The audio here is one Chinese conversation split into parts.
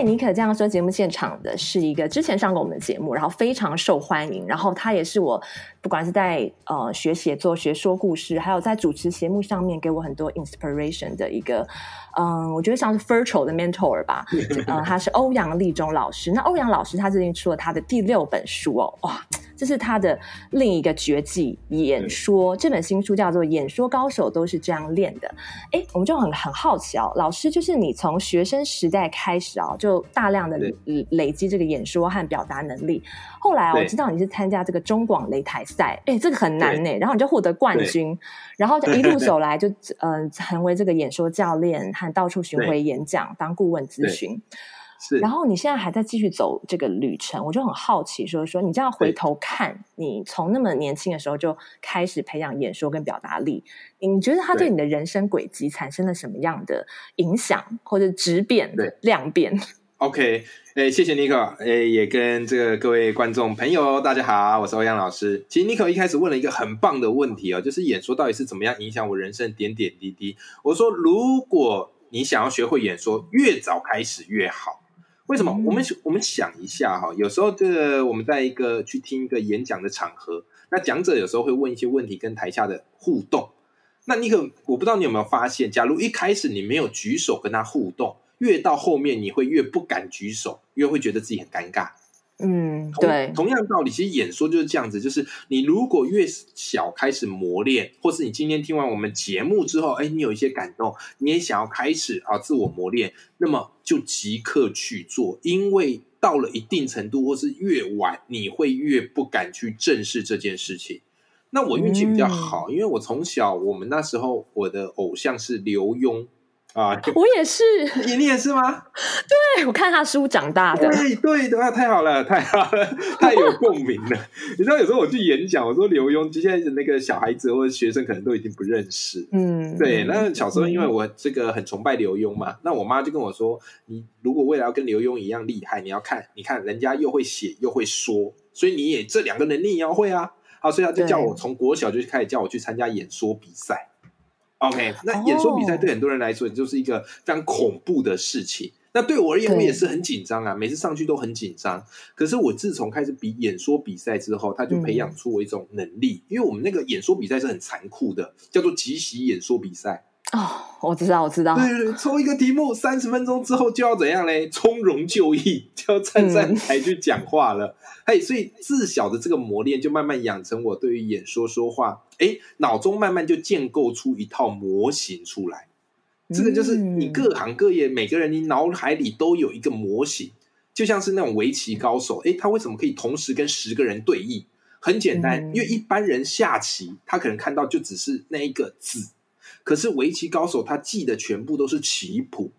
在尼可这样说节目现场的是一个之前上过我们的节目，然后非常受欢迎，然后他也是我。不管是在呃学写作、学说故事，还有在主持节目上面，给我很多 inspiration 的一个，嗯、呃，我觉得像是 virtual 的 mentor 吧。呃，他是欧阳立中老师。那欧阳老师他最近出了他的第六本书哦，哇，这是他的另一个绝技——演说。这本新书叫做《演说高手都是这样练的》。哎，我们就很很好奇哦，老师，就是你从学生时代开始啊、哦，就大量的累积这个演说和表达能力。后来我知道你是参加这个中广擂台赛，哎，这个很难呢。然后你就获得冠军，然后就一路走来就嗯、呃，成为这个演说教练，和到处巡回演讲，当顾问咨询。是，然后你现在还在继续走这个旅程，我就很好奇说，说说你这样回头看，你从那么年轻的时候就开始培养演说跟表达力，你觉得他对你的人生轨迹产生了什么样的影响，或者质变、量变？OK，诶，谢谢尼克，诶，也跟这个各位观众朋友大家好，我是欧阳老师。其实尼可一开始问了一个很棒的问题哦，就是演说到底是怎么样影响我人生点点滴滴。我说，如果你想要学会演说，越早开始越好。为什么？嗯、我们我们想一下哈，有时候这个我们在一个去听一个演讲的场合，那讲者有时候会问一些问题，跟台下的互动。那你可，我不知道你有没有发现，假如一开始你没有举手跟他互动。越到后面，你会越不敢举手，越会觉得自己很尴尬。嗯，对。同样道理，其实演说就是这样子，就是你如果越小开始磨练，或是你今天听完我们节目之后，哎，你有一些感动，你也想要开始啊自我磨练，那么就即刻去做，因为到了一定程度，或是越晚，你会越不敢去正视这件事情。那我运气比较好，嗯，因为我从小，我们那时候我的偶像是刘墉。啊，我也是，你你也是吗？对，我看他书长大的，对对的，太好了，太好了，太有共鸣了。你知道，有时候我去演讲，我说刘墉，现在的那个小孩子或者学生可能都已经不认识。嗯，对。那小时候，因为我这个很崇拜刘墉嘛，嗯、那我妈就跟我说：“你如果未来要跟刘墉一样厉害，你要看，你看人家又会写又会说，所以你也这两个能力也要会啊。”好，所以他就叫我从国小就开始叫我去参加演说比赛。OK，那演说比赛对很多人来说，也就是一个非常恐怖的事情。Oh. 那对我而言，我也是很紧张啊，每次上去都很紧张。可是我自从开始比演说比赛之后，他就培养出我一种能力，嗯，因为我们那个演说比赛是很残酷的，叫做即席演说比赛。哦，我知道，我知道。对对对，抽一个题目，三十分钟之后就要怎样嘞？从容就义，就要站上台去讲话了。嘿、嗯，所以自小的这个磨练，就慢慢养成我对于演说说话，哎，脑中慢慢就建构出一套模型出来。这个就是你各行各业每个人，你脑海里都有一个模型，就像是那种围棋高手，哎，他为什么可以同时跟十个人对弈？很简单，因为一般人下棋，他可能看到就只是那一个子。可是围棋高手他记的全部都是棋谱，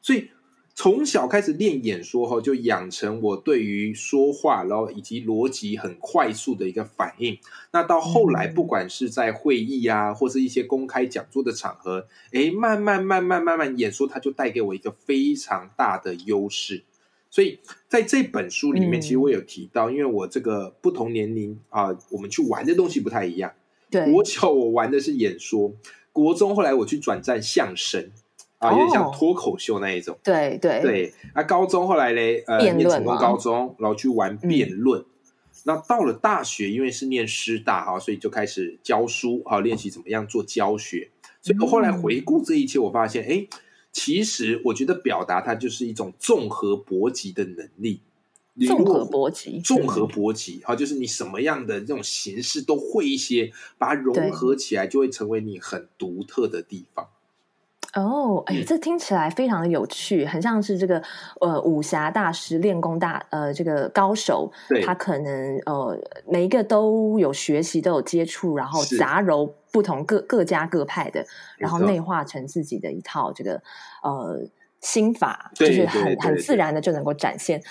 所以从小开始练演说后，就养成我对于说话，然后以及逻辑很快速的一个反应。那到后来，不管是在会议啊，或是一些公开讲座的场合，诶，慢慢慢慢慢慢演说，它就带给我一个非常大的优势。所以在这本书里面，其实我有提到，因为我这个不同年龄啊，我们去玩的东西不太一样。对，国小我玩的是演说。国中后来我去转战相声啊，有点像脱口秀那一种。对对对。啊，高中后来嘞，呃，念成功高中，然后去玩辩论。嗯。那到了大学，因为是念师大哈，所以就开始教书啊，练习怎么样做教学。所以我后来回顾这一切，我发现，哎，其实我觉得表达它就是一种综合搏击的能力。综合搏击，综合搏击，哈，就是你什么样的这种形式都会一些，把它融合起来，就会成为你很独特的地方。哦，哎，这听起来非常的有趣，很像是这个呃武侠大师、练功大呃这个高手，他可能呃每一个都有学习，都有接触，然后杂糅不同各各家各派的，然后内化成自己的一套这个呃心法，就是很很自然的就能够展现。对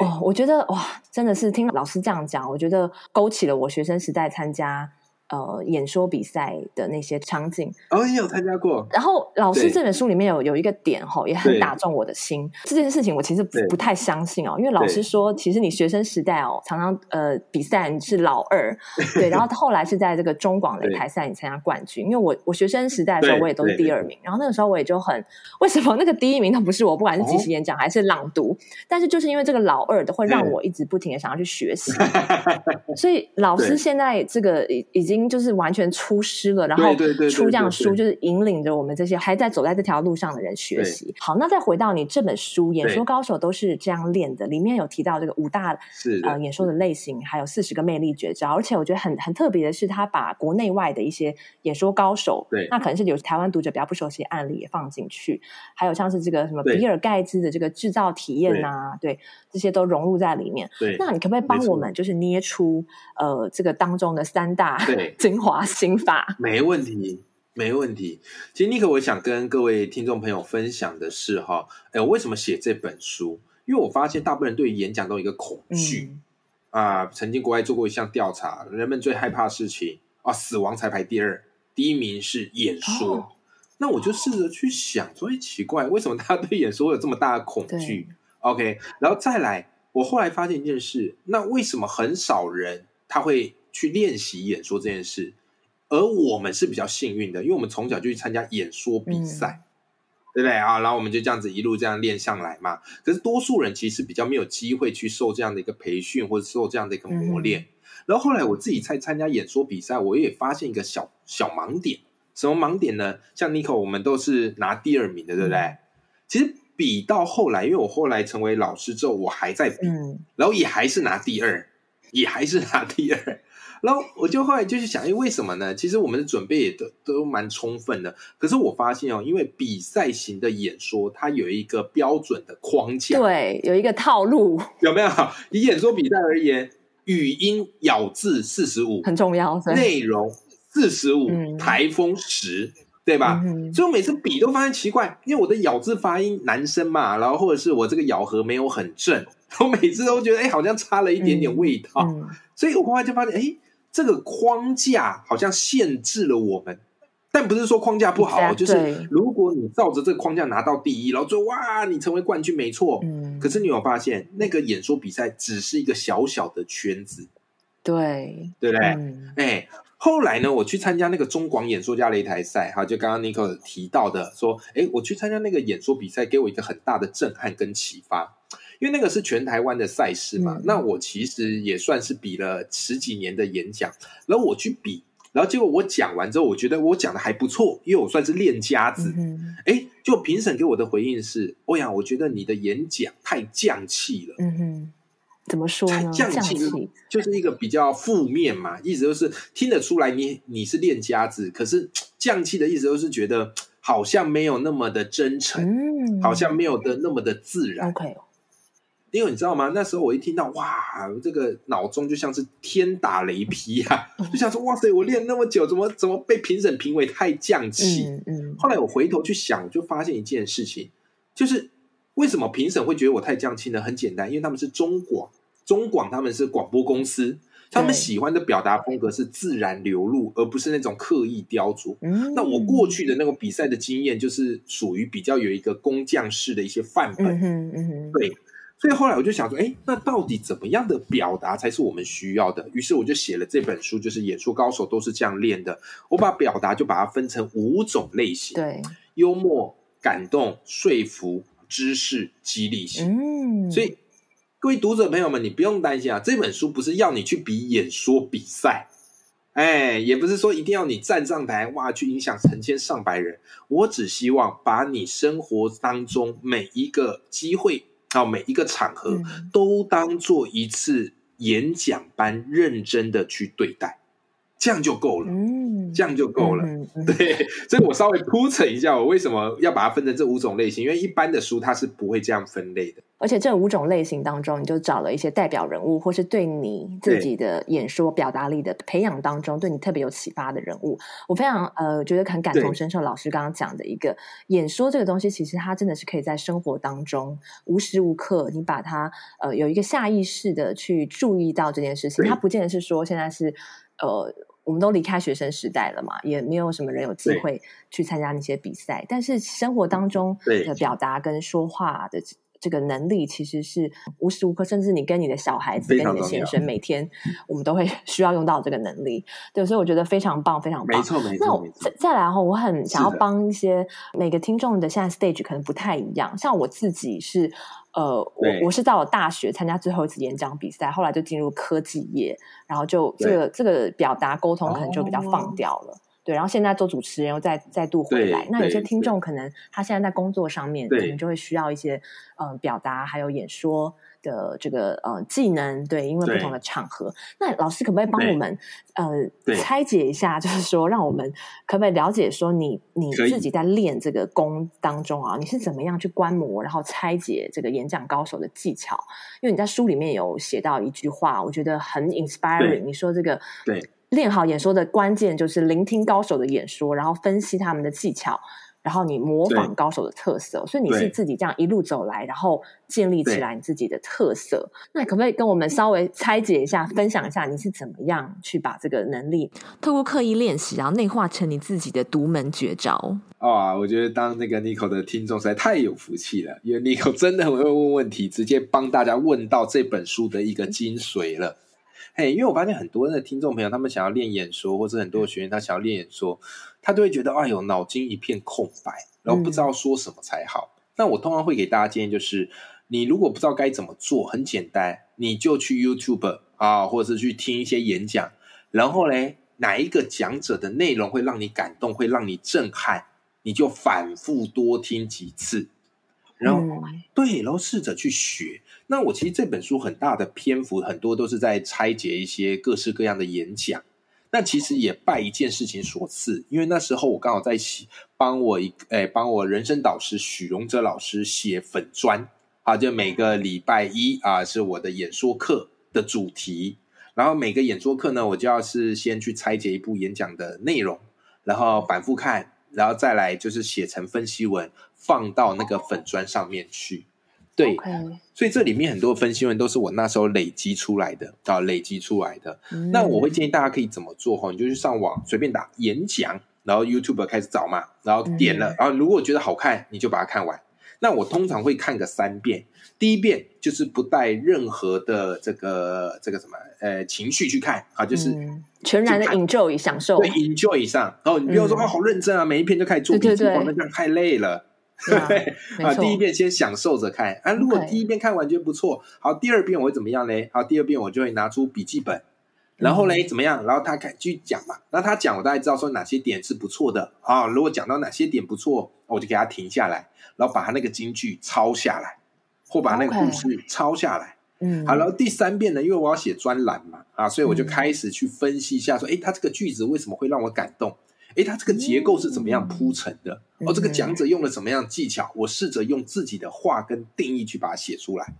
哦，我觉得哇，真的是听老师这样讲，我觉得勾起了我学生时代参加呃，演说比赛的那些场景，哦，你有参加过。然后老师这本书里面有有一个点哈，也很打中我的心。这件事情我其实不不太相信哦，因为老师说，其实你学生时代哦，常常呃比赛你是老二，对，然后后来是在这个中广擂台赛你参加冠军。因为我我学生时代的时候我也都是第二名，然后那个时候我也就很为什么那个第一名都不是我，不管是即席演讲还是朗读，哦，但是就是因为这个老二的会让我一直不停的想要去学习，所以老师现在这个已已经。就是完全出师了，然后出这样书，就是引领着我们这些还在走在这条路上的人学习。好，那再回到你这本书，演说高手都是这样练的，里面有提到这个五大呃演说的类型，还有四十个魅力绝招。而且我觉得很很特别的是，他把国内外的一些演说高手，对，那可能是有台湾读者比较不熟悉的案例也放进去，还有像是这个什么比尔盖茨的这个制造体验啊，对，对这些都融入在里面。对，那你可不可以帮我们就是捏出呃这个当中的三大？对。精华心法，没问题，没问题。其实尼克，我想跟各位听众朋友分享的是哈，哎，我为什么写这本书？因为我发现大部分人对于演讲都有一个恐惧、嗯、啊。曾经国外做过一项调查，人们最害怕的事情啊，死亡才排第二，第一名是演说。哦、那我就试着去想，所以奇怪，为什么大家对演说有这么大的恐惧？OK，然后再来，我后来发现一件事，那为什么很少人他会？去练习演说这件事，而我们是比较幸运的，因为我们从小就去参加演说比赛，嗯、对不对啊？然后我们就这样子一路这样练上来嘛。可是多数人其实比较没有机会去受这样的一个培训，或者受这样的一个磨练。嗯、然后后来我自己在参加演说比赛，我也发现一个小小盲点。什么盲点呢？像 Nico，我们都是拿第二名的，对不对？嗯、其实比到后来，因为我后来成为老师之后，我还在比，嗯、然后也还是拿第二，也还是拿第二。然后我就后来就是想，哎，为什么呢？其实我们的准备也都都蛮充分的。可是我发现哦，因为比赛型的演说，它有一个标准的框架，对，有一个套路，有没有？以演说比赛而言，语音咬字四十五很重要，内容四十五，台风十，对吧？嗯、所以我每次比都发现奇怪，因为我的咬字发音男生嘛，然后或者是我这个咬合没有很正，我每次都觉得哎，好像差了一点点味道。嗯嗯、所以我后来就发现，哎。这个框架好像限制了我们，但不是说框架不好，就是如果你照着这个框架拿到第一，然后说哇，你成为冠军没错。嗯，可是你有发现，那个演说比赛只是一个小小的圈子，对，对不对？嗯，哎，后来呢，我去参加那个中广演说家擂台赛，哈，就刚刚 Nico 提到的，说，哎，我去参加那个演说比赛，给我一个很大的震撼跟启发。因为那个是全台湾的赛事嘛，嗯、那我其实也算是比了十几年的演讲，然后我去比，然后结果我讲完之后，我觉得我讲的还不错，因为我算是练家子。哎、嗯，就评审给我的回应是：欧阳，我觉得你的演讲太降气了。嗯哼，怎么说呢？太匠气就是一个比较负面嘛，意思就是听得出来你你是练家子，可是降气的意思就是觉得好像没有那么的真诚，嗯、好像没有的那么的自然。OK。因为你知道吗？那时候我一听到哇，这个脑中就像是天打雷劈啊！就想说哇塞，我练那么久，怎么怎么被评审评为太匠气？嗯嗯。后来我回头去想，我就发现一件事情，就是为什么评审会觉得我太匠气呢？很简单，因为他们是中广，中广他们是广播公司，他们喜欢的表达风格是自然流露，而不是那种刻意雕琢。嗯。那我过去的那个比赛的经验，就是属于比较有一个工匠式的一些范本。嗯嗯。对。所以后来我就想说，哎，那到底怎么样的表达才是我们需要的？于是我就写了这本书，就是演说高手都是这样练的。我把表达就把它分成五种类型：对，幽默、感动、说服、知识、激励性。嗯，所以各位读者朋友们，你不用担心啊，这本书不是要你去比演说比赛，哎，也不是说一定要你站上台哇去影响成千上百人。我只希望把你生活当中每一个机会。到每一个场合都当做一次演讲般认真的去对待，这样就够了。嗯，这样就够了。嗯嗯、对，所以我稍微铺陈一下，我为什么要把它分成这五种类型？因为一般的书它是不会这样分类的。而且这五种类型当中，你就找了一些代表人物，或是对你自己的演说表达力的培养当中，对你特别有启发的人物。我非常呃觉得很感同身受。老师刚刚讲的一个演说这个东西，其实它真的是可以在生活当中无时无刻，你把它呃有一个下意识的去注意到这件事情。它不见得是说现在是呃。我们都离开学生时代了嘛，也没有什么人有机会去参加那些比赛。但是生活当中的表达跟说话的这个能力，其实是无时无刻，甚至你跟你的小孩子、跟你的先生，每天我们都会 需要用到这个能力。对，所以我觉得非常棒，非常棒。没错，没错。那我再再来哈，我很想要帮一些每个听众的现在 stage 可能不太一样。像我自己是。呃，我我是到了大学参加最后一次演讲比赛，后来就进入科技业，然后就这个这个表达沟通可能就比较放掉了，哦、对。然后现在做主持人又再再度回来，那有些听众可能他现在在工作上面可能就会需要一些嗯、呃、表达还有演说。的这个呃技能，对，因为不同的场合，那老师可不可以帮我们呃拆解一下？就是说，让我们可不可以了解说你，你你自己在练这个功当中啊，你是怎么样去观摩，然后拆解这个演讲高手的技巧？因为你在书里面有写到一句话，我觉得很 inspiring。你说这个对练好演说的关键就是聆听高手的演说，然后分析他们的技巧。然后你模仿高手的特色，所以你是自己这样一路走来，然后建立起来你自己的特色。那可不可以跟我们稍微拆解一下，分享一下你是怎么样去把这个能力透过刻意练习，然后内化成你自己的独门绝招？啊，我觉得当那个 Nico 的听众实在太有福气了，因为 Nico 真的很会问问题，直接帮大家问到这本书的一个精髓了。嘿，因为我发现很多的听众朋友，他们想要练演说，或者很多的学员他想要练演说。他都会觉得哎呦，脑筋一片空白，然后不知道说什么才好。嗯、那我通常会给大家建议，就是你如果不知道该怎么做，很简单，你就去 YouTube 啊，或者是去听一些演讲，然后嘞，哪一个讲者的内容会让你感动，会让你震撼，你就反复多听几次，然后、嗯、对，然后试着去学。那我其实这本书很大的篇幅，很多都是在拆解一些各式各样的演讲。那其实也拜一件事情所赐，因为那时候我刚好在写，帮我一诶，帮我人生导师许荣哲老师写粉砖啊，就每个礼拜一啊是我的演说课的主题，然后每个演说课呢，我就要是先去拆解一部演讲的内容，然后反复看，然后再来就是写成分析文，放到那个粉砖上面去。对，Okay. 所以这里面很多分析文都是我那时候累积出来的啊，累积出来的。嗯、那我会建议大家可以怎么做哈？你就去上网随便打演讲，然后 YouTube 开始找嘛，然后点了，嗯、然后如果觉得好看，你就把它看完。那我通常会看个三遍，第一遍就是不带任何的这个这个什么呃情绪去看啊，就是、嗯、全然的 enjoy 享受，对 enjoy 以上。然后你不要说、嗯、哦，好认真啊，每一篇就开始做笔记，那这样太累了。对啊，第一遍先享受着看啊。如果第一遍看完觉得不错，好，第二遍我会怎么样呢？好，第二遍我就会拿出笔记本，然后嘞怎么样？然后他开继续讲嘛。那他讲，我大概知道说哪些点是不错的啊。如果讲到哪些点不错，我就给他停下来，然后把他那个金句抄下来，或把那个故事抄下来。嗯，好，然后第三遍呢，因为我要写专栏嘛，啊，所以我就开始去分析一下，说，诶，他这个句子为什么会让我感动？诶，他这个结构是怎么样铺陈的？哦，这个讲者用了什么样的技巧？我试着用自己的话跟定义去把它写出来。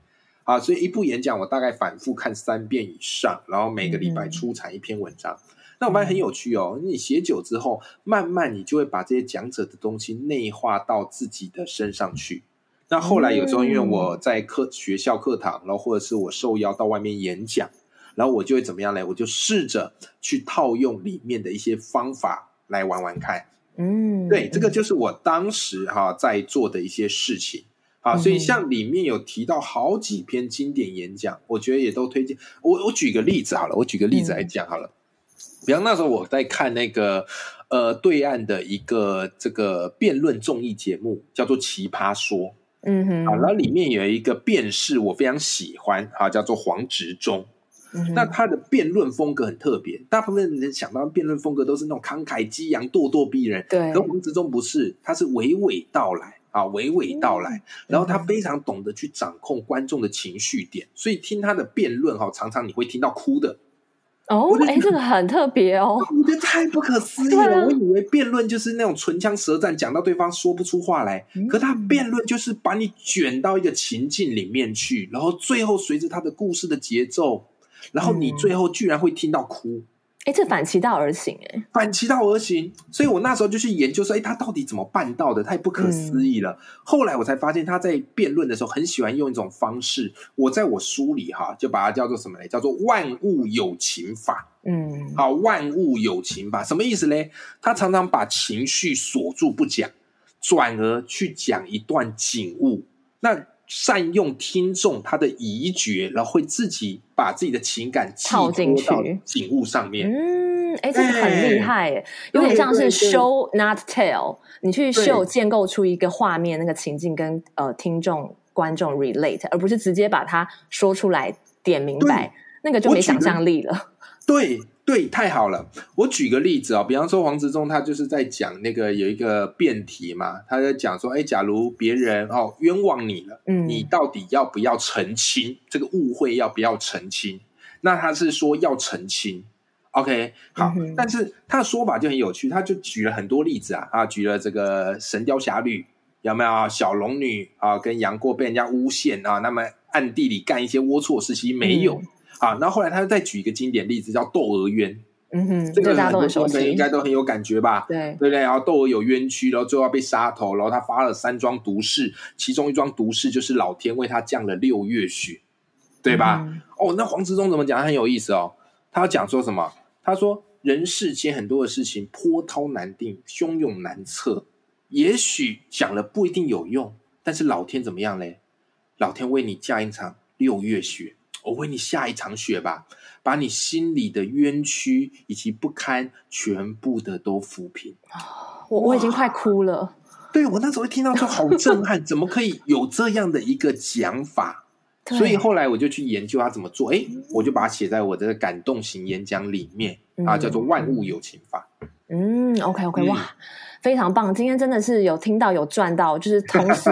啊，所以一部演讲我大概反复看三遍以上，然后每个礼拜出产一篇文章。那我发现很有趣哦，你写久之后，慢慢你就会把这些讲者的东西内化到自己的身上去。那后来有时候因为我在课学校课堂，然后或者是我受邀到外面演讲，然后我就会怎么样呢？我就试着去套用里面的一些方法。来玩玩看，嗯，对，这个就是我当时哈、啊、在做的一些事情，好、啊，所以像里面有提到好几篇经典演讲，我觉得也都推荐。我我举个例子好了，我举个例子来讲好了，比方那时候我在看那个呃对岸的一个这个辩论综艺节目，叫做《奇葩说》，嗯哼，啊，然后里面有一个辩士我非常喜欢，啊，叫做黄执中。那他的辩论风格很特别，大部分人想到辩论风格都是那种慷慨激昂、咄咄逼人。对，可黄执中不是，他是娓娓道来啊，娓娓道来。然后他非常懂得去掌控观众的情绪点，所以听他的辩论哈，常常你会听到哭的。哦，哎，这个很特别哦，我觉得太不可思议了。我以为辩论就是那种唇枪舌战，讲到对方说不出话来，可他辩论就是把你卷到一个情境里面去，然后最后随着他的故事的节奏。然后你最后居然会听到哭，哎、嗯，这反其道而行，哎，反其道而行。所以我那时候就去研究说，哎，他到底怎么办到的？太不可思议了。嗯、后来我才发现，他在辩论的时候很喜欢用一种方式。我在我书里哈，就把它叫做什么呢？叫做万物有情法。嗯，好，万物有情法，什么意思呢？他常常把情绪锁住不讲，转而去讲一段景物。那善用听众他的疑觉，然后会自己把自己的情感套进去景物上面。嗯，哎，这个很厉害，哎，有点像是 show not tell，你去 show 建构出一个画面，那个情境跟呃听众观众 relate，而不是直接把它说出来点明白，那个就没想象力了。对。对，太好了。我举个例子哦，比方说黄执中他就是在讲那个有一个辩题嘛，他在讲说，哎，假如别人哦冤枉你了，嗯，你到底要不要澄清这个误会？要不要澄清？那他是说要澄清。OK，好，嗯、但是他的说法就很有趣，他就举了很多例子啊，啊，举了这个《神雕侠侣》，有没有小龙女啊跟杨过被人家诬陷啊，那么暗地里干一些龌龊事情没有？嗯啊，然后后来他又再举一个经典例子，叫窦娥冤。嗯哼，这个很多观众应该都很有感觉吧？对，对不对？然后窦娥有冤屈，然后最后要被杀头，然后他发了三桩毒誓，其中一桩毒誓就是老天为他降了六月雪，对吧？嗯、哦，那黄执中怎么讲？很有意思哦。他要讲说什么？他说人世间很多的事情波涛难定，汹涌难测，也许讲了不一定有用，但是老天怎么样嘞？老天为你降一场六月雪。我为你下一场雪吧，把你心里的冤屈以及不堪全部的都抚平。我我已经快哭了。对，我那时候听到就好震撼，怎么可以有这样的一个讲法？所以后来我就去研究他怎么做。哎，我就把它写在我的感动型演讲里面啊，叫做万物有情法。嗯，OK OK，哇。非常棒，今天真的是有听到有赚到，就是同时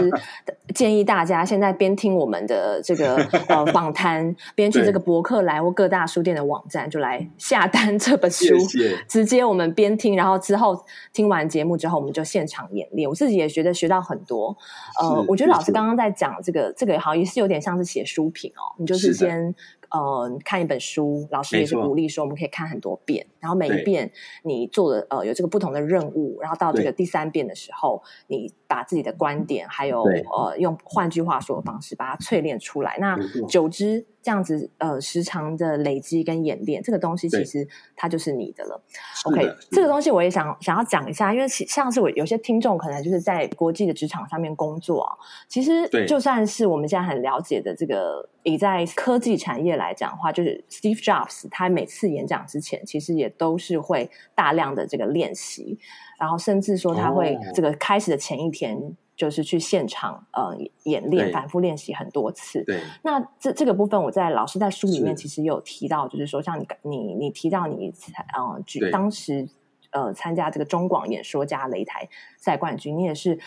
建议大家现在边听我们的这个 呃访谈，边去这个博客来或各大书店的网站就来下单这本书，谢谢。直接我们边听，然后之后听完节目之后，我们就现场演练。我自己也觉得学到很多。呃，我觉得老师刚刚在讲这个这个好像也是有点像是写书评哦，你就是先。呃，看一本书，老师也是鼓励说，我们可以看很多遍，然后每一遍你做的呃有这个不同的任务，然后到这个第三遍的时候，你把自己的观点还有呃用换句话说的方式把它淬炼出来，那久之。这样子呃，时常的累积跟演练，这个东西其实它就是你的了。OK，这个东西我也想想要讲一下，因为像是我有些听众可能就是在国际的职场上面工作啊，其实就算是我们现在很了解的这个，以在科技产业来讲的话，就是 Steve Jobs，他每次演讲之前，其实也都是会大量的这个练习，然后甚至说他会这个开始的前一天。就是去现场呃演练，反复练习很多次。对，那这这个部分，我在老师在书里面其实有提到，就是说像你你你提到你呃举当时呃参加这个中广演说家擂台赛冠军，你也是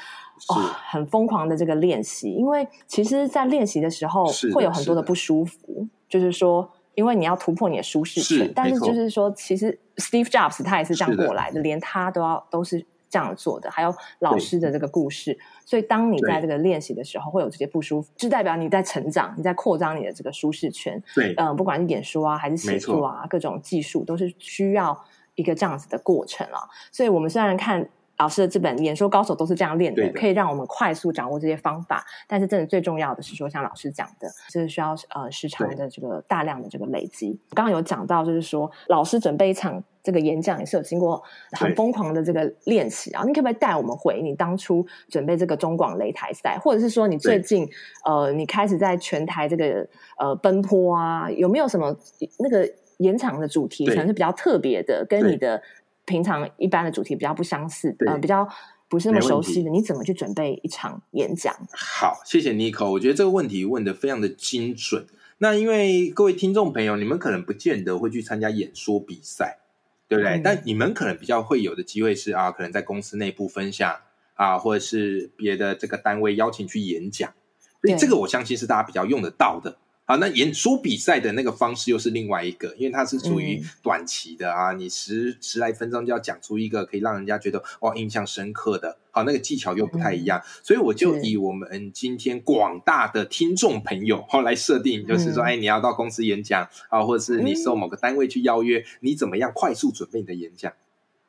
哦很疯狂的这个练习，因为其实，在练习的时候会有很多的不舒服，就是说因为你要突破你的舒适圈，但是就是说其实 Steve Jobs 他也是这样过来的，连他都要都是。这样做的，还有老师的这个故事，所以当你在这个练习的时候，会有这些不舒服，就代表你在成长，你在扩张你的这个舒适圈。对，嗯、呃，不管是演说啊，还是写作啊，各种技术都是需要一个这样子的过程啊。所以我们虽然看老师的这本《演说高手》都是这样练的，的可以让我们快速掌握这些方法，但是真的最重要的是说，像老师讲的，就是需要呃时长的这个大量的这个累积。刚刚有讲到，就是说老师准备一场。这个演讲也是有经过很疯狂的这个练习啊！你可不可以带我们回你当初准备这个中广擂台赛，或者是说你最近呃，你开始在全台这个呃奔波啊，有没有什么那个演讲的主题可能是比较特别的，跟你的平常一般的主题比较不相似，呃，比较不是那么熟悉的，你怎么去准备一场演讲？好，谢谢 Nico，我觉得这个问题问的非常的精准。那因为各位听众朋友，你们可能不见得会去参加演说比赛。对不对？嗯、但你们可能比较会有的机会是啊，可能在公司内部分享啊，或者是别的这个单位邀请去演讲，所以这个我相信是大家比较用得到的。好，那演说比赛的那个方式又是另外一个，因为它是属于短期的啊，嗯、你十十来分钟就要讲出一个可以让人家觉得哇印象深刻的，好，那个技巧又不太一样，嗯、所以我就以我们今天广大的听众朋友后来设定，就是说，嗯、哎，你要到公司演讲啊，或者是你受某个单位去邀约，嗯、你怎么样快速准备你的演讲？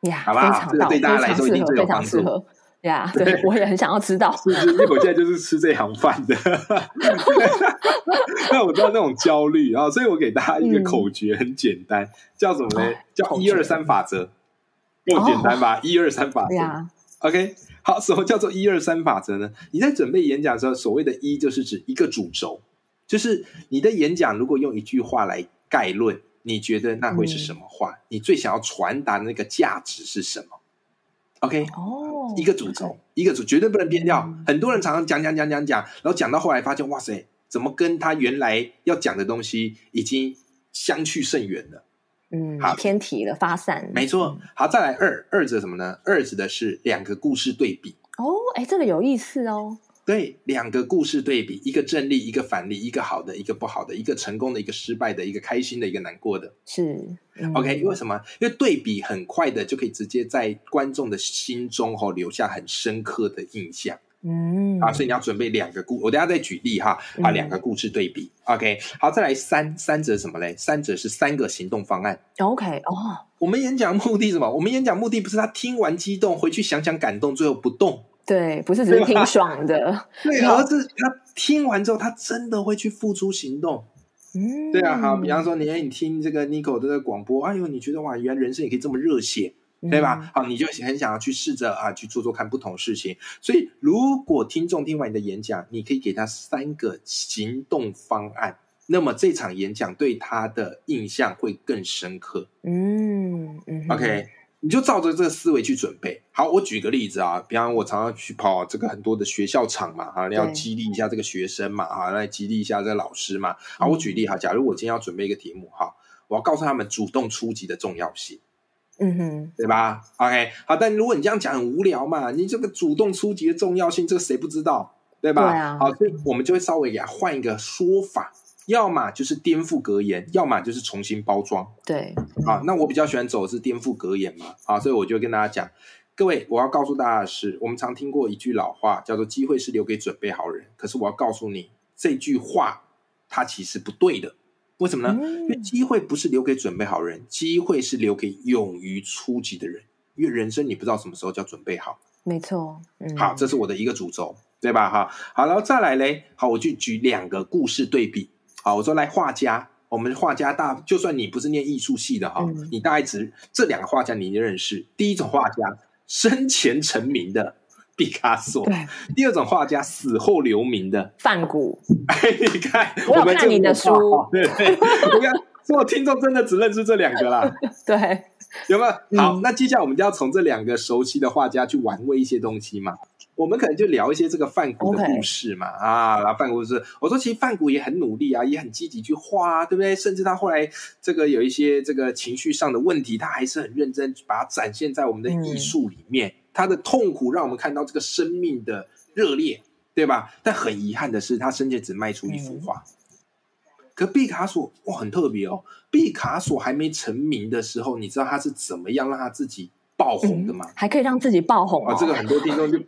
呀，好吧，这个对大家来说一定最有帮助。呀，对，我也很想要知道。是不是？因为我现在就是吃这行饭的。那我知道那种焦虑，然后所以我给大家一个口诀，很简单，嗯、叫什么呢？叫一二三法则。够简单吧？一二三法则。OK，好，什么叫做一二三法则呢？你在准备演讲的时候，所谓的一就是指一个主轴，就是你的演讲如果用一句话来概论，你觉得那会是什么话？嗯、你最想要传达的那个价值是什么？OK，哦，一个主轴，一个主，绝对不能变掉。嗯、很多人常常讲讲讲讲讲，然后讲到后来发现，哇塞，怎么跟他原来要讲的东西已经相去甚远了？嗯，好，偏题了，发散，没错。好，再来二，二指什么呢？二指的是两个故事对比。哦，哎，这个有意思哦。对，两个故事对比，一个正例，一个反例，一个好的，一个不好的，一个成功的，一个失败的，一个开心的，一个难过的。是、嗯、OK，因为什么？因为对比很快的就可以直接在观众的心中哈留下很深刻的印象。嗯，啊，所以你要准备两个故，我等下再举例哈，啊，两个故事对比。嗯、OK，好，再来三，三者什么嘞？三者是三个行动方案。OK，哦，我们演讲目的什么？我们演讲目的不是他听完激动，回去想想感动，最后不动。对，不是只是听爽的。对，而是他听完之后，他真的会去付出行动。嗯，对啊，好，比方说你，你听这个 Nico 的广播，哎呦，你觉得哇，原来人生也可以这么热血。对吧？嗯、好，你就很想要去试着啊，去做做看不同事情。所以，如果听众听完你的演讲，你可以给他三个行动方案，那么这场演讲对他的印象会更深刻。嗯嗯，OK，你就照着这个思维去准备。好，我举个例子啊，比方我常常去跑这个很多的学校场嘛，哈，你要激励一下这个学生嘛，哈，来激励一下这个老师嘛。好，我举例哈，假如我今天要准备一个题目哈，我要告诉他们主动出击的重要性。嗯哼，对吧？OK，好，但如果你这样讲很无聊嘛，你这个主动出击的重要性，这个谁不知道？对吧？对啊。好，所以我们就会稍微给他换一个说法，要么就是颠覆格言，要么就是重新包装。对，啊，那我比较喜欢走的是颠覆格言嘛，啊，所以我就跟大家讲，各位，我要告诉大家的是，我们常听过一句老话，叫做“机会是留给准备好人”，可是我要告诉你，这句话它其实不对的。为什么呢？因为机会不是留给准备好人，机会是留给勇于出击的人。因为人生你不知道什么时候叫准备好。没错，嗯，好，这是我的一个主轴，对吧？哈，好，然后再来嘞，好，我就举两个故事对比。好，我说来画家，我们画家大，就算你不是念艺术系的哈，嗯、你大概只这两个画家你认识。第一种画家生前成名的。毕卡索，对，第二种画家死后留名的梵谷。哎，你看，我有看你的书，对对，我看，所有听众真的只认识这两个啦。对，有没有？好，嗯、那接下来我们就要从这两个熟悉的画家去玩味一些东西嘛。我们可能就聊一些这个梵谷的故事嘛。啊，然后梵谷是，我说其实梵谷也很努力啊，也很积极去画，对不对？甚至他后来这个有一些这个情绪上的问题，他还是很认真把它展现在我们的艺术里面。嗯他的痛苦让我们看到这个生命的热烈，对吧？但很遗憾的是，他生前只卖出一幅画。嗯、可毕卡索哇，很特别哦。毕卡索还没成名的时候，你知道他是怎么样让他自己爆红的吗？嗯、还可以让自己爆红、哦、啊！这个很多听众就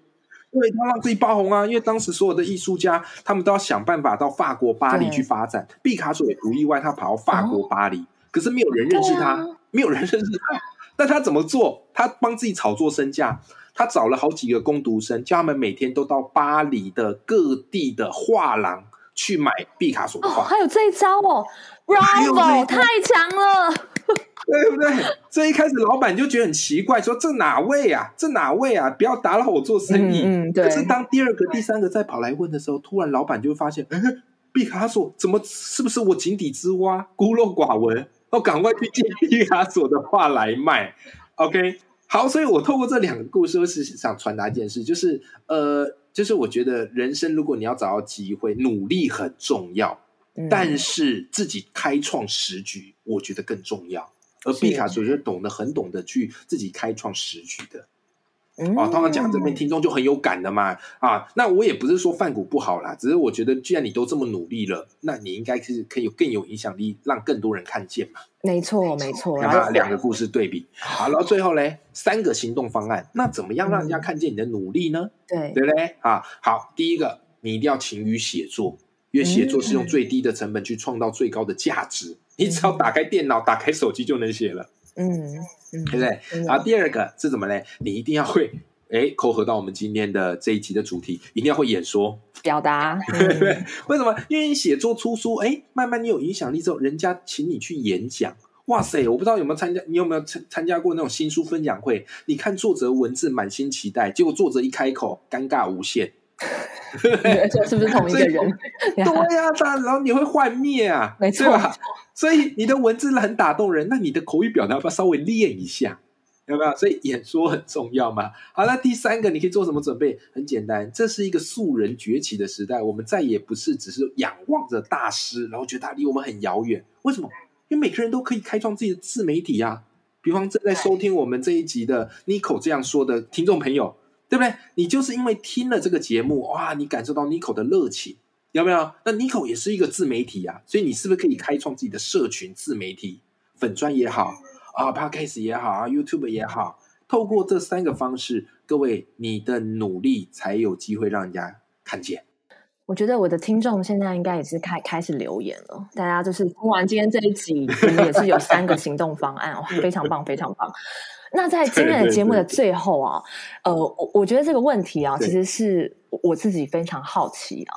对他让自己爆红啊，因为当时所有的艺术家他们都要想办法到法国巴黎去发展。毕卡索也不意外，他跑到法国巴黎，哦、可是没有人认识他，啊、没有人认识他。但他怎么做？他帮自己炒作身价。他找了好几个工读生，叫他们每天都到巴黎的各地的画廊去买毕卡索的画。哦，还有这一招哦，Bravo，太强了，对不对？这一开始老板就觉得很奇怪，说这哪位啊？这哪位啊？不要打扰我做生意。嗯，嗯，对。可是当第二个、第三个再跑来问的时候，突然老板就会发现，嗯，毕卡索怎么是不是我井底之蛙，孤陋寡闻？哦，赶快去借毕卡索的画来卖。OK。好，所以我透过这两个故事，我是想传达一件事，就是呃，就是我觉得人生如果你要找到机会，努力很重要，嗯、但是自己开创时局，我觉得更重要。而毕卡索就懂得很懂得去自己开创时局的。哦，通常讲这边听众就很有感的嘛，啊，那我也不是说范谷不好啦，只是我觉得既然你都这么努力了，那你应该是可以有更有影响力，让更多人看见嘛。没错，没错。然后两个故事对比，好，然后最后嘞，三个行动方案，那怎么样让人家看见你的努力呢？对，对不对？啊，好，第一个，你一定要勤于写作，因为写作是用最低的成本去创造最高的价值，你只要打开电脑、打开手机就能写了。嗯。嗯，对不对？然后第二个是怎么嘞？你一定要会哎，扣合到我们今天的这一集的主题，一定要会演说表达。为什么？因为你写作出书，哎，慢慢你有影响力之后，人家请你去演讲。哇塞！我不知道有没有参加，你有没有参参加过那种新书分享会？你看作者文字满心期待，结果作者一开口，尴尬无限。是不是同一个人？对呀、啊，然后你会幻灭啊，没错吧。所以你的文字很打动人，那你的口语表达要不要稍微练一下？有没有？所以演说很重要嘛。好，那第三个你可以做什么准备？很简单，这是一个素人崛起的时代，我们再也不是只是仰望着大师，然后觉得他离我们很遥远。为什么？因为每个人都可以开创自己的自媒体啊。比方正在收听我们这一集的 Nico 这样说的听众朋友。对不对？你就是因为听了这个节目，哇，你感受到 Nico 的热情，有没有？那 Nico 也是一个自媒体啊，所以你是不是可以开创自己的社群自媒体，粉专也好啊，Podcast 也好啊，YouTube 也好，透过这三个方式，各位，你的努力才有机会让人家看见。我觉得我的听众现在应该也是开开始留言了，大家就是听完今天这一集，也是有三个行动方案，非常棒，非常棒。那在今天的节目的最后啊，呃，我我觉得这个问题啊，其实是我自己非常好奇啊。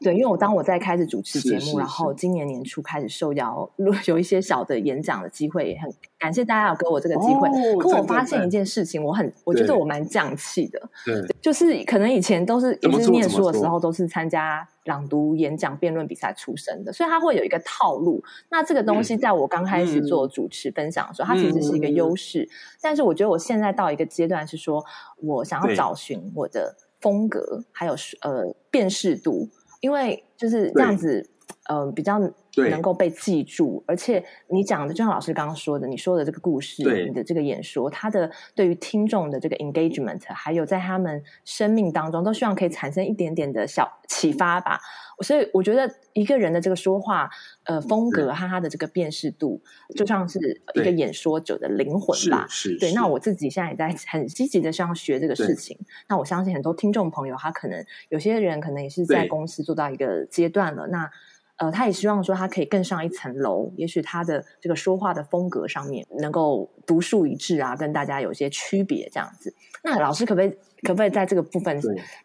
对，因为我当我在开始主持节目，是是是然后今年年初开始受邀，有一些小的演讲的机会，也很感谢大家有给我这个机会。哦、可我发现一件事情，我很我觉得我蛮降气的，对，就是可能以前都是也是念书的时候都是参加朗读、演讲、辩论比赛出身的，所以他会有一个套路。那这个东西在我刚开始做主持分享的时候，嗯、它其实是一个优势。嗯、但是我觉得我现在到一个阶段是说，我想要找寻我的风格，还有呃辨识度。因为就是这样子，嗯、呃，比较能够被记住，而且你讲的，就像老师刚刚说的，你说的这个故事，你的这个演说，他的对于听众的这个 engagement，还有在他们生命当中，都希望可以产生一点点的小启发吧。所以我觉得一个人的这个说话，呃，风格和他的这个辨识度，就像是一个演说者的灵魂吧。是，是，对。那我自己现在也在很积极的想要学这个事情。那我相信很多听众朋友，他可能有些人可能也是在公司做到一个阶段了。那呃，他也希望说他可以更上一层楼，也许他的这个说话的风格上面能够独树一帜啊，跟大家有些区别这样子。那老师可不可以可不可以在这个部分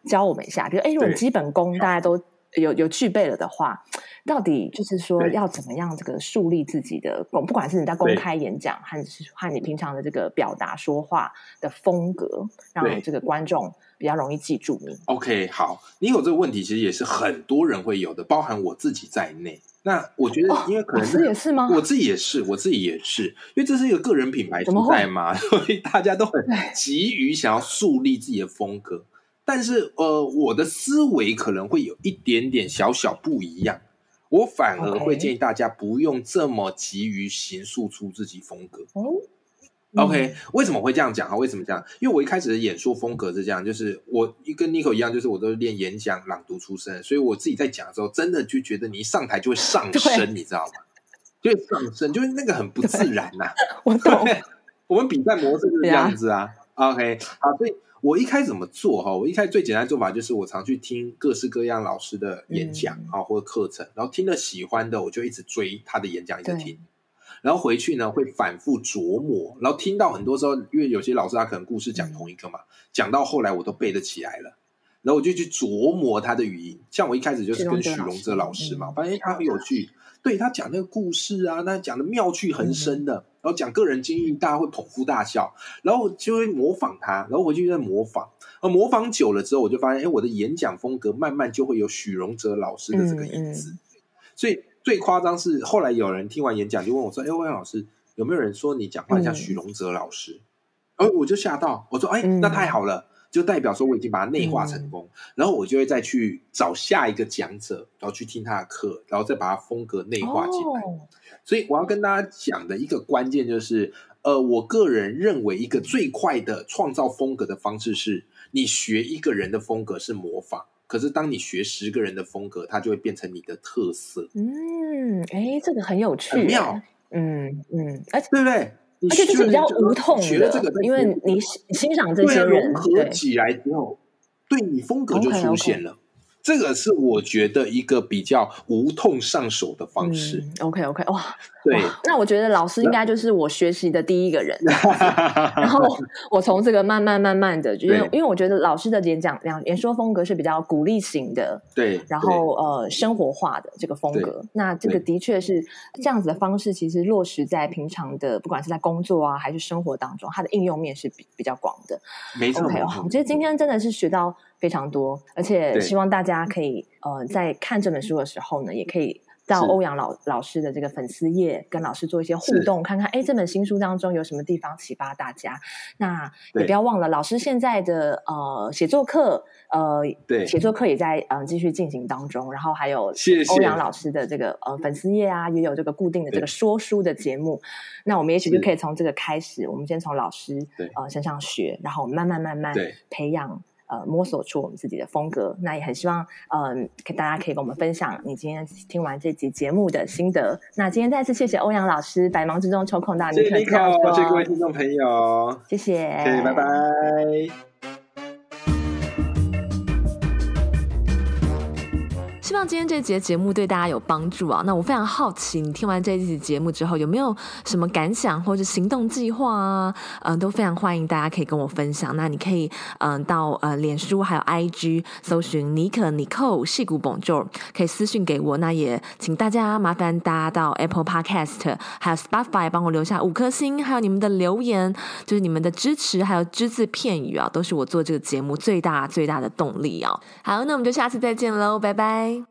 教我们一下？比如，哎，如果基本功大家都。有有具备了的话，到底就是说要怎么样这个树立自己的公，不管是你在公开演讲，还是和你平常的这个表达说话的风格，让这个观众比较容易记住你。OK，好，你有这个问题，其实也是很多人会有的，包含我自己在内。那我觉得，因为可能是、哦、也是吗？我自己也是，我自己也是，因为这是一个个人品牌存在嘛，所以大家都很急于想要树立自己的风格。但是，呃，我的思维可能会有一点点小小不一样。我反而会建议大家不用这么急于形塑出自己风格。哦，OK，为什么会这样讲啊？为什么这样？因为我一开始的演说风格是这样，就是我跟 Nico 一样，就是我都是练演讲、朗读出身，所以我自己在讲的时候，真的就觉得你一上台就会上升，你知道吗？就会上升，就是那个很不自然呐、啊。我懂。我们比赛模式就是这样子啊。OK，好，所以。我一开始怎么做哈？我一开始最简单的做法就是，我常去听各式各样老师的演讲啊，或者课程，然后听了喜欢的，我就一直追他的演讲，一直听。然后回去呢，会反复琢磨，然后听到很多时候，因为有些老师他可能故事讲同一个嘛，讲到后来我都背得起来了，然后我就去琢磨他的语音。像我一开始就是跟许荣哲老师嘛，发现他很有趣。对，他讲那个故事啊，那讲的妙趣横生的，嗯、然后讲个人经历，大家会捧腹大笑，然后就会模仿他，然后回去就在模仿，而模仿久了之后，我就发现，哎，我的演讲风格慢慢就会有许荣哲老师的这个影子。所以最夸张是后来有人听完演讲就问我说：“哎，欧阳老师，有没有人说你讲话像许荣哲老师？”嗯、而我就吓到，我说：“哎，那太好了。嗯”就代表说我已经把它内化成功，嗯、然后我就会再去找下一个讲者，然后去听他的课，然后再把它风格内化进来。哦、所以我要跟大家讲的一个关键就是，呃，我个人认为一个最快的创造风格的方式是，你学一个人的风格是模仿，可是当你学十个人的风格，它就会变成你的特色。嗯，哎，这个很有趣，很妙。嗯嗯，而且对不对？而且这是比较无痛的，因为你欣赏这些人融合起来之后，对你风格就出现了。这个是我觉得一个比较无痛上手的方式。嗯、OK OK，哇，对，那我觉得老师应该就是我学习的第一个人。然后我从这个慢慢慢慢的，因为因为我觉得老师的演讲、讲演说风格是比较鼓励型的，对，然后呃生活化的这个风格。那这个的确是这样子的方式，其实落实在平常的不管是在工作啊还是生活当中，它的应用面是比比较广的。没错，OK，我觉得今天真的是学到。非常多，而且希望大家可以呃，在看这本书的时候呢，也可以到欧阳老老师的这个粉丝页，跟老师做一些互动，看看哎，这本新书当中有什么地方启发大家。那也不要忘了，老师现在的呃写作课，呃，对，写作课也在嗯、呃、继续进行当中。然后还有欧阳老师的这个呃粉丝页啊，也有这个固定的这个说书的节目。那我们也许就可以从这个开始，我们先从老师呃身上学，然后慢慢慢慢培养。呃，摸索出我们自己的风格，那也很希望，嗯、呃，大家可以跟我们分享你今天听完这集节目的心得。那今天再次谢谢欧阳老师，百忙之中抽空到尼克，谢谢各位听众朋友，谢谢，谢谢，拜拜。希望今天这节节目对大家有帮助啊！那我非常好奇，你听完这一集节目之后有没有什么感想或者行动计划啊？嗯、都非常欢迎大家可以跟我分享。那你可以嗯、到呃脸书还有 IG 搜寻尼可尼寇矽谷 Bonjour，可以私讯给我。那也请大家麻烦大家到 Apple Podcast 还有 Spotify 帮我留下五颗星，还有你们的留言，就是你们的支持还有只字片语啊，都是我做这个节目最大最大的动力啊！好，那我们就下次再见喽，拜拜。